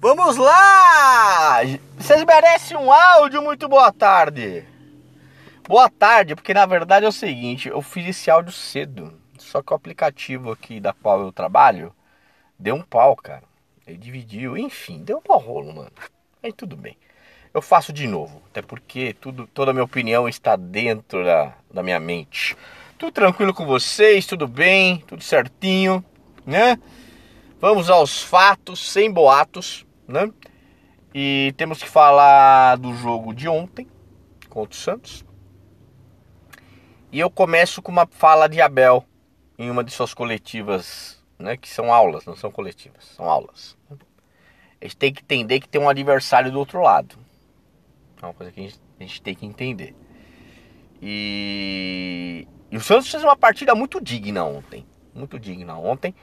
Vamos lá! Vocês merecem um áudio muito boa tarde. Boa tarde, porque na verdade é o seguinte, eu fiz esse áudio cedo. Só que o aplicativo aqui da qual eu trabalho deu um pau, cara. Ele dividiu, enfim, deu um rolo, mano. Aí tudo bem. Eu faço de novo, até porque tudo, toda a minha opinião está dentro da, da minha mente. Tudo tranquilo com vocês, tudo bem, tudo certinho, né? Vamos aos fatos, sem boatos, né? E temos que falar do jogo de ontem contra o Santos. E eu começo com uma fala de Abel em uma de suas coletivas, né? Que são aulas, não são coletivas, são aulas. A gente tem que entender que tem um adversário do outro lado. É uma coisa que a gente, a gente tem que entender. E, e o Santos fez uma partida muito digna ontem. Muito digna ontem.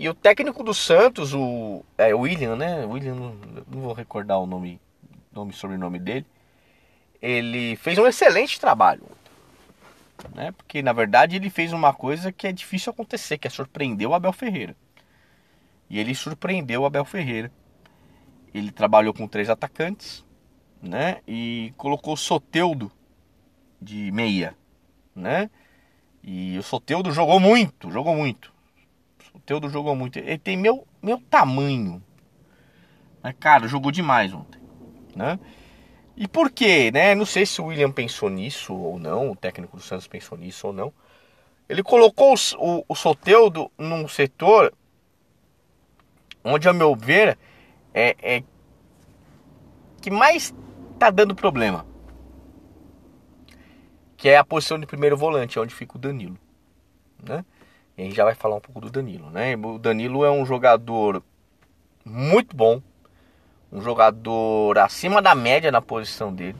E o técnico do Santos, o é, William, né? William, não, vou recordar o nome, nome sobrenome dele. Ele fez um excelente trabalho, né? Porque na verdade ele fez uma coisa que é difícil acontecer, que é surpreender o Abel Ferreira. E ele surpreendeu o Abel Ferreira. Ele trabalhou com três atacantes, né? E colocou o Soteudo de meia, né? E o Soteudo jogou muito, jogou muito. O Soteudo jogou muito. Ele tem meu, meu tamanho. Mas, cara, jogou demais ontem, né? E por quê, né? Não sei se o William pensou nisso ou não, o técnico do Santos pensou nisso ou não. Ele colocou o, o, o Soteudo num setor onde, a meu ver, é, é que mais tá dando problema. Que é a posição de primeiro volante, onde fica o Danilo. Né? A gente já vai falar um pouco do Danilo. Né? O Danilo é um jogador muito bom. Um jogador acima da média na posição dele.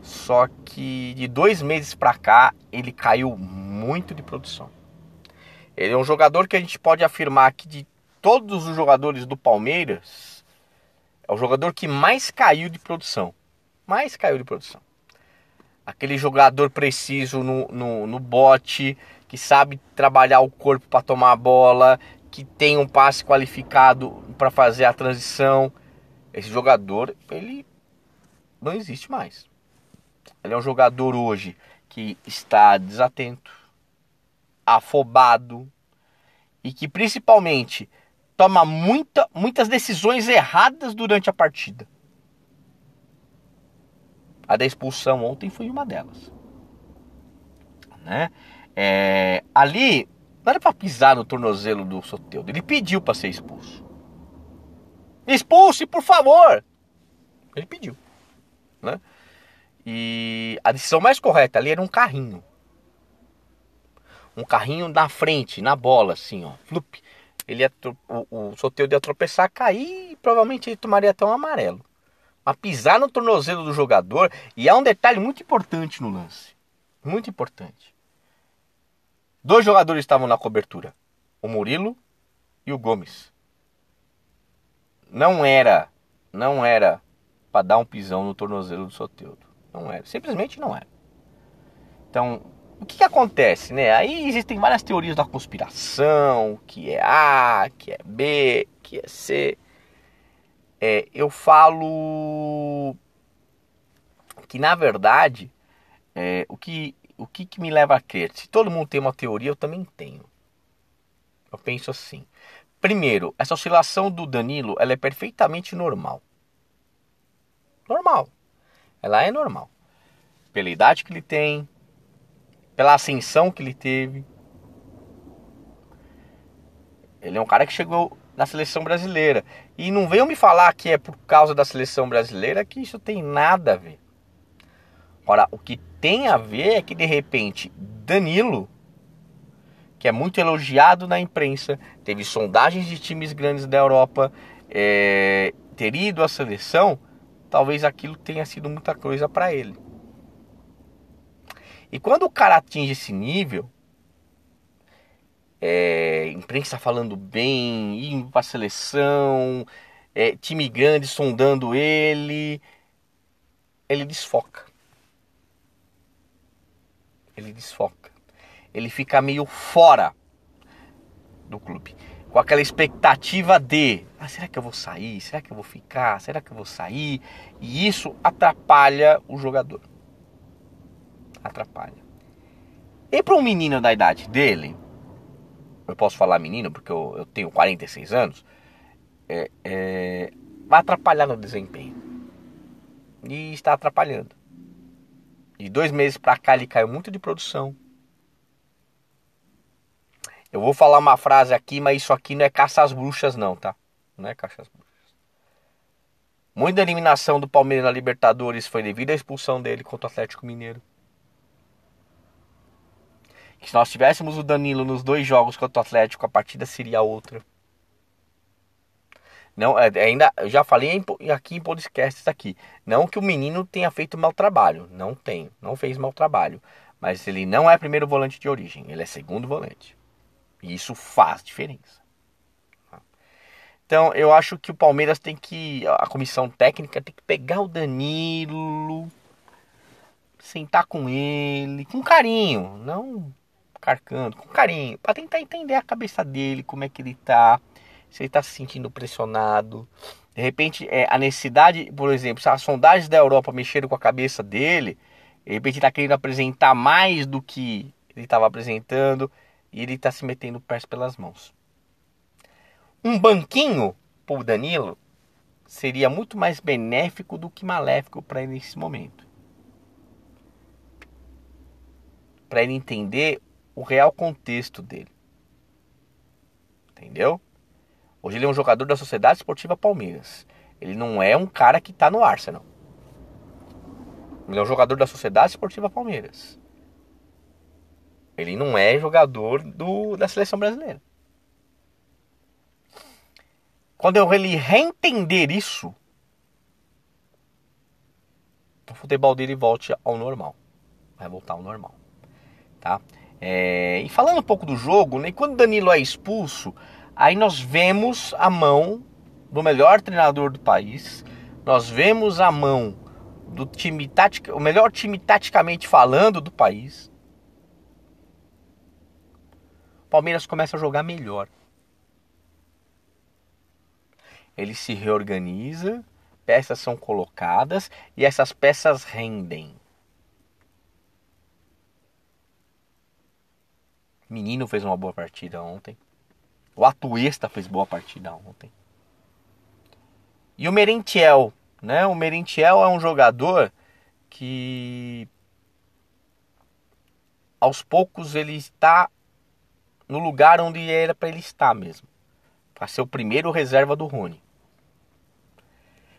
Só que de dois meses para cá ele caiu muito de produção. Ele é um jogador que a gente pode afirmar que de todos os jogadores do Palmeiras, é o jogador que mais caiu de produção. Mais caiu de produção. Aquele jogador preciso no, no, no bote, que sabe trabalhar o corpo para tomar a bola, que tem um passe qualificado para fazer a transição. Esse jogador, ele não existe mais. Ele é um jogador hoje que está desatento, afobado e que principalmente toma muita, muitas decisões erradas durante a partida. A da expulsão ontem foi uma delas. Né? É, ali, não era para pisar no tornozelo do Soteudo. Ele pediu para ser expulso. Expulse, por favor! Ele pediu. Né? E a decisão mais correta ali era um carrinho. Um carrinho na frente, na bola, assim, ó. Flup ele ia, o, o Soteldo ia tropeçar, cair e provavelmente ele tomaria até um amarelo. Mas pisar no tornozelo do jogador, e há um detalhe muito importante no lance. Muito importante. Dois jogadores estavam na cobertura: o Murilo e o Gomes. Não era, não era para dar um pisão no tornozelo do Soteldo. Não era, simplesmente não era. Então, o que, que, acontece, né? Aí existem várias teorias da conspiração, que é A, que é B, que é C. É, eu falo que na verdade é, o, que, o que, que me leva a crer? Se todo mundo tem uma teoria, eu também tenho. Eu penso assim. Primeiro, essa oscilação do Danilo ela é perfeitamente normal. Normal. Ela é normal. Pela idade que ele tem, pela ascensão que ele teve. Ele é um cara que chegou na seleção brasileira. E não venham me falar que é por causa da seleção brasileira que isso tem nada a ver. Ora, o que tem a ver é que de repente Danilo, que é muito elogiado na imprensa, teve sondagens de times grandes da Europa, é, ter ido à seleção, talvez aquilo tenha sido muita coisa para ele. E quando o cara atinge esse nível, é, imprensa falando bem, indo para a seleção, é, time grande sondando ele, ele desfoca. Ele desfoca. Ele fica meio fora do clube. com aquela expectativa de, ah, será que eu vou sair? Será que eu vou ficar? Será que eu vou sair? E isso atrapalha o jogador. Atrapalha. E para um menino da idade dele, eu posso falar menino porque eu, eu tenho 46 anos, é, é, vai atrapalhar no desempenho. E está atrapalhando. De dois meses para cá ele caiu muito de produção. Eu vou falar uma frase aqui, mas isso aqui não é caça às bruxas não, tá? Não é caça às bruxas. Muita eliminação do Palmeiras na Libertadores foi devido à expulsão dele contra o Atlético Mineiro. Que se nós tivéssemos o Danilo nos dois jogos contra o Atlético, a partida seria outra. Não, é, ainda eu já falei aqui em podcasts aqui. Não que o menino tenha feito mau trabalho, não tem, não fez mau trabalho, mas ele não é primeiro volante de origem, ele é segundo volante. E isso faz diferença. Então, eu acho que o Palmeiras tem que a comissão técnica tem que pegar o Danilo, sentar com ele, com carinho, não carcando, com carinho, para tentar entender a cabeça dele, como é que ele tá se ele está se sentindo pressionado. De repente, é, a necessidade, por exemplo, se as sondagens da Europa mexeram com a cabeça dele, de repente está querendo apresentar mais do que ele estava apresentando e ele está se metendo pés pelas mãos. Um banquinho para o Danilo seria muito mais benéfico do que maléfico para ele nesse momento. Para ele entender o real contexto dele. Entendeu? Hoje ele é um jogador da Sociedade Esportiva Palmeiras. Ele não é um cara que está no Arsenal. Ele é um jogador da Sociedade Esportiva Palmeiras. Ele não é jogador do, da seleção brasileira. Quando ele reentender isso, o futebol dele volte ao normal. Vai voltar ao normal. Tá? É, e falando um pouco do jogo, né, quando Danilo é expulso, Aí nós vemos a mão do melhor treinador do país, nós vemos a mão do time tática, o melhor time taticamente falando do país. O Palmeiras começa a jogar melhor. Ele se reorganiza, peças são colocadas e essas peças rendem. Menino fez uma boa partida ontem. O Atuesta fez boa partida ontem. E o Merentiel, né? O Merentiel é um jogador que aos poucos ele está no lugar onde era para ele estar mesmo. Para ser o primeiro reserva do Rony.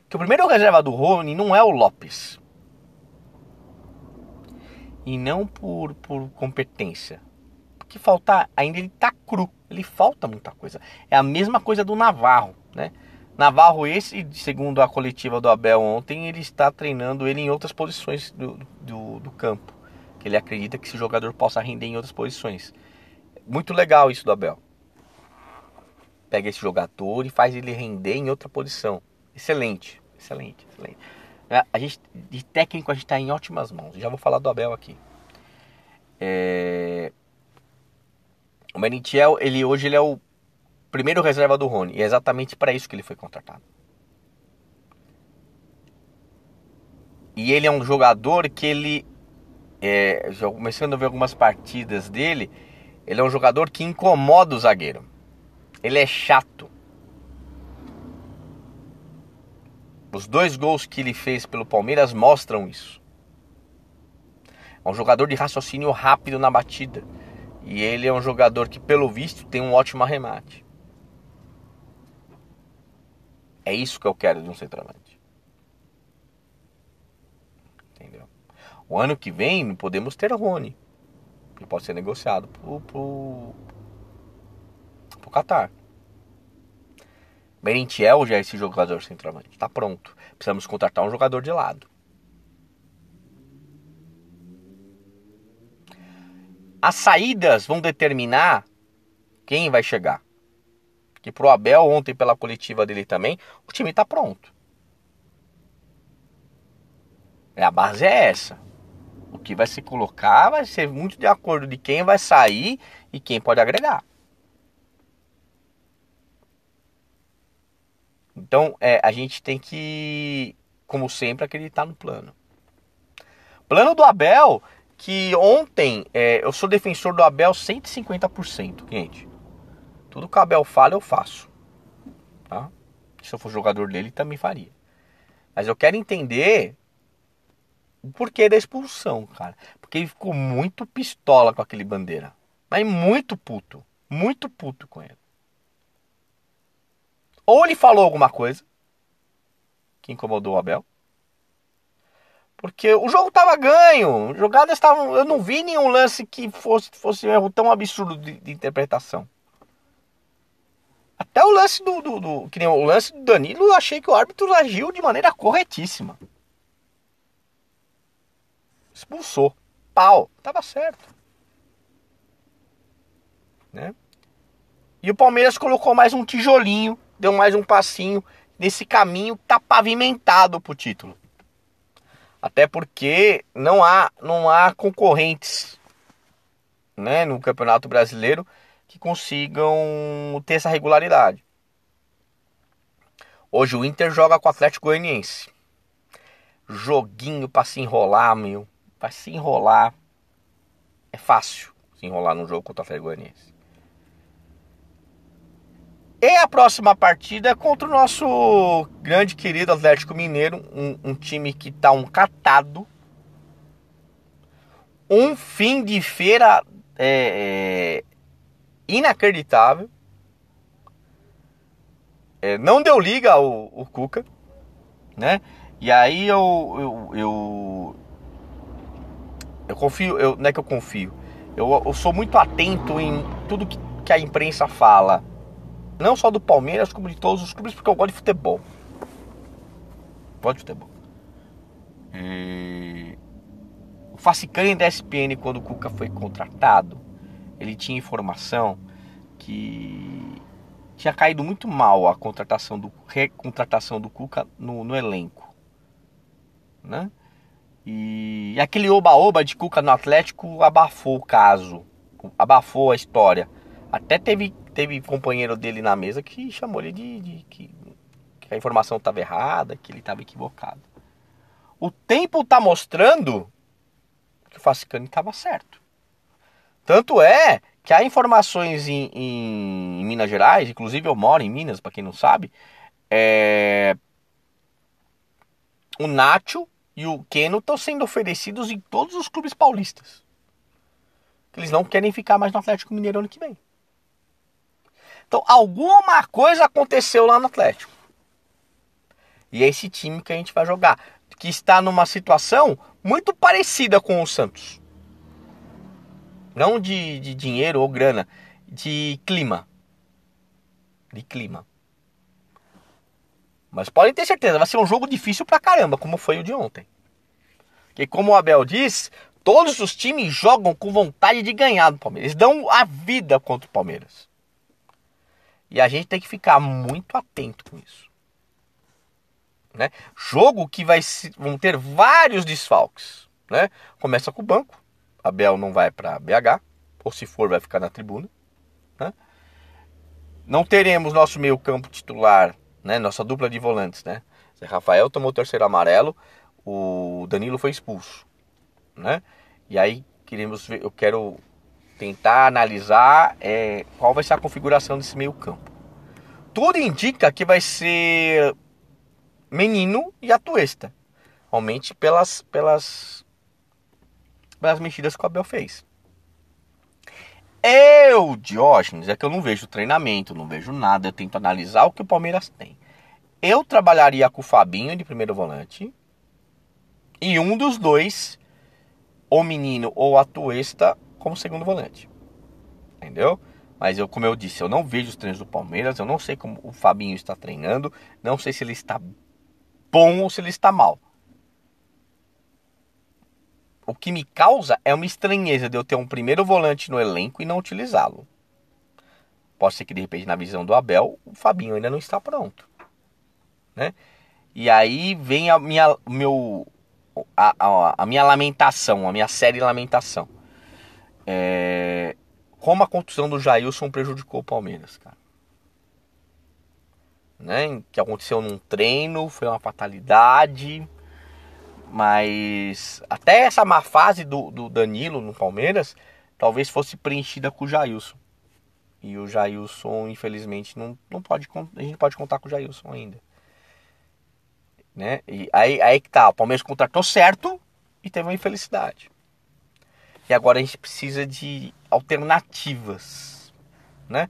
Que o primeiro reserva do Rony não é o Lopes. E não por, por competência que falta ainda ele tá cru, ele falta muita coisa. É a mesma coisa do Navarro, né? Navarro esse, segundo a coletiva do Abel ontem, ele está treinando ele em outras posições do, do, do campo, que ele acredita que esse jogador possa render em outras posições. Muito legal isso do Abel. Pega esse jogador e faz ele render em outra posição. Excelente, excelente, excelente. A gente, de técnico a gente está em ótimas mãos. Já vou falar do Abel aqui. É, o Merentiel, ele hoje ele é o primeiro reserva do Rony. E é exatamente para isso que ele foi contratado. E ele é um jogador que ele. É, já começando a ver algumas partidas dele. Ele é um jogador que incomoda o zagueiro. Ele é chato. Os dois gols que ele fez pelo Palmeiras mostram isso. É um jogador de raciocínio rápido na batida. E ele é um jogador que, pelo visto, tem um ótimo arremate. É isso que eu quero de um centroavante. Entendeu? O ano que vem podemos ter Rony. Que pode ser negociado pro, pro, pro Qatar. Merentiel já é esse jogador centroavante. Está pronto. Precisamos contratar um jogador de lado. As saídas vão determinar quem vai chegar. Que pro Abel ontem pela coletiva dele também, o time está pronto. A base é essa. O que vai se colocar vai ser muito de acordo de quem vai sair e quem pode agregar. Então é, a gente tem que, como sempre, acreditar no plano. Plano do Abel, que ontem é, eu sou defensor do Abel 150%, gente. Tudo que o Abel fala eu faço. Tá? Se eu for jogador dele, também faria. Mas eu quero entender o porquê da expulsão, cara. Porque ele ficou muito pistola com aquele bandeira. Mas muito puto. Muito puto com ele. Ou ele falou alguma coisa que incomodou o Abel. Porque o jogo tava ganho. Jogadas estavam. Eu não vi nenhum lance que fosse, fosse um erro tão absurdo de, de interpretação. Até o lance do, do, do, Que nem o lance do Danilo, eu achei que o árbitro agiu de maneira corretíssima. Expulsou. Pau. Tava certo. Né? E o Palmeiras colocou mais um tijolinho, deu mais um passinho nesse caminho que tá pavimentado pro título. Até porque não há, não há concorrentes né, no Campeonato Brasileiro que consigam ter essa regularidade. Hoje o Inter joga com o Atlético Goianiense. Joguinho para se enrolar, meu. Para se enrolar. É fácil se enrolar num jogo contra o Atlético Goianiense. E a próxima partida é contra o nosso grande querido Atlético Mineiro, um, um time que tá um catado. Um fim de feira é, é, inacreditável. É, não deu liga o, o Cuca, né? E aí eu, eu, eu, eu confio, eu, não é que eu confio, eu, eu sou muito atento em tudo que, que a imprensa fala, não só do Palmeiras, como de todos os clubes, porque eu gosto de futebol. Gosto de futebol. E... O Facicane da SPN, quando o Cuca foi contratado, ele tinha informação que tinha caído muito mal a contratação do recontratação do Cuca no, no elenco, né? E, aquele oba-oba de Cuca no Atlético abafou o caso, abafou a história. Até teve, teve companheiro dele na mesa que chamou ele de, de que, que a informação estava errada, que ele estava equivocado. O tempo está mostrando que o Facicani estava certo. Tanto é que há informações em, em, em, Minas Gerais, inclusive eu moro em Minas, para quem não sabe, é... o Nacho e o Keno estão sendo oferecidos em todos os clubes paulistas. Eles não querem ficar mais no Atlético Mineiro ano que vem. Então, alguma coisa aconteceu lá no Atlético. E é esse time que a gente vai jogar, que está numa situação muito parecida com o Santos. Não de, de dinheiro ou grana, de clima. De clima. Mas podem ter certeza, vai ser um jogo difícil pra caramba, como foi o de ontem. Porque como o Abel diz, todos os times jogam com vontade de ganhar do Palmeiras. Eles dão a vida contra o Palmeiras. E a gente tem que ficar muito atento com isso. Né? Jogo que vai vão ter vários desfalques. Né? Começa com o banco. Abel não vai para BH, ou se for, vai ficar na tribuna. Né? Não teremos nosso meio campo titular, né? nossa dupla de volantes. Né? Zé Rafael tomou o terceiro amarelo, o Danilo foi expulso. Né? E aí queremos ver, eu quero tentar analisar é, qual vai ser a configuração desse meio campo. Tudo indica que vai ser Menino e Atuesta. Realmente pelas, pelas pelas mexidas que o Abel fez. Eu, Diógenes, é que eu não vejo treinamento, não vejo nada, eu tento analisar o que o Palmeiras tem. Eu trabalharia com o Fabinho de primeiro volante e um dos dois, o menino ou a Tuesta, como segundo volante. Entendeu? Mas eu, como eu disse, eu não vejo os treinos do Palmeiras, eu não sei como o Fabinho está treinando, não sei se ele está bom ou se ele está mal o que me causa é uma estranheza de eu ter um primeiro volante no elenco e não utilizá-lo. Pode ser que de repente na visão do Abel o Fabinho ainda não está pronto, né? E aí vem a minha, meu, a, a, a minha lamentação, a minha série lamentação. É, como a contusão do Jailson prejudicou o Palmeiras, cara. né? Que aconteceu num treino, foi uma fatalidade. Mas até essa má fase do, do Danilo no Palmeiras talvez fosse preenchida com o Jailson. E o Jailson, infelizmente, não, não pode, a gente pode contar com o Jailson ainda. Né? E aí, aí que tá, o Palmeiras contratou certo e teve uma infelicidade. E agora a gente precisa de alternativas, né?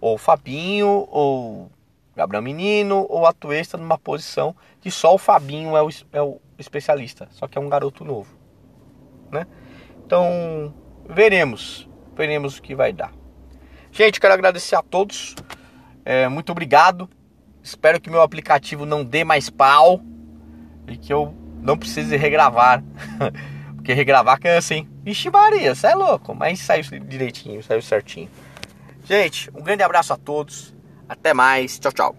Ou Fabinho, ou Gabriel Menino, ou Atuesta numa posição que só o Fabinho é o, é o especialista, só que é um garoto novo, né? Então, veremos, veremos o que vai dar. Gente, quero agradecer a todos, é, muito obrigado. Espero que meu aplicativo não dê mais pau e que eu não precise regravar. Porque regravar cansa, hein? Vixe Maria, você é louco. Mas saiu direitinho, saiu certinho. Gente, um grande abraço a todos. Até mais. Tchau, tchau.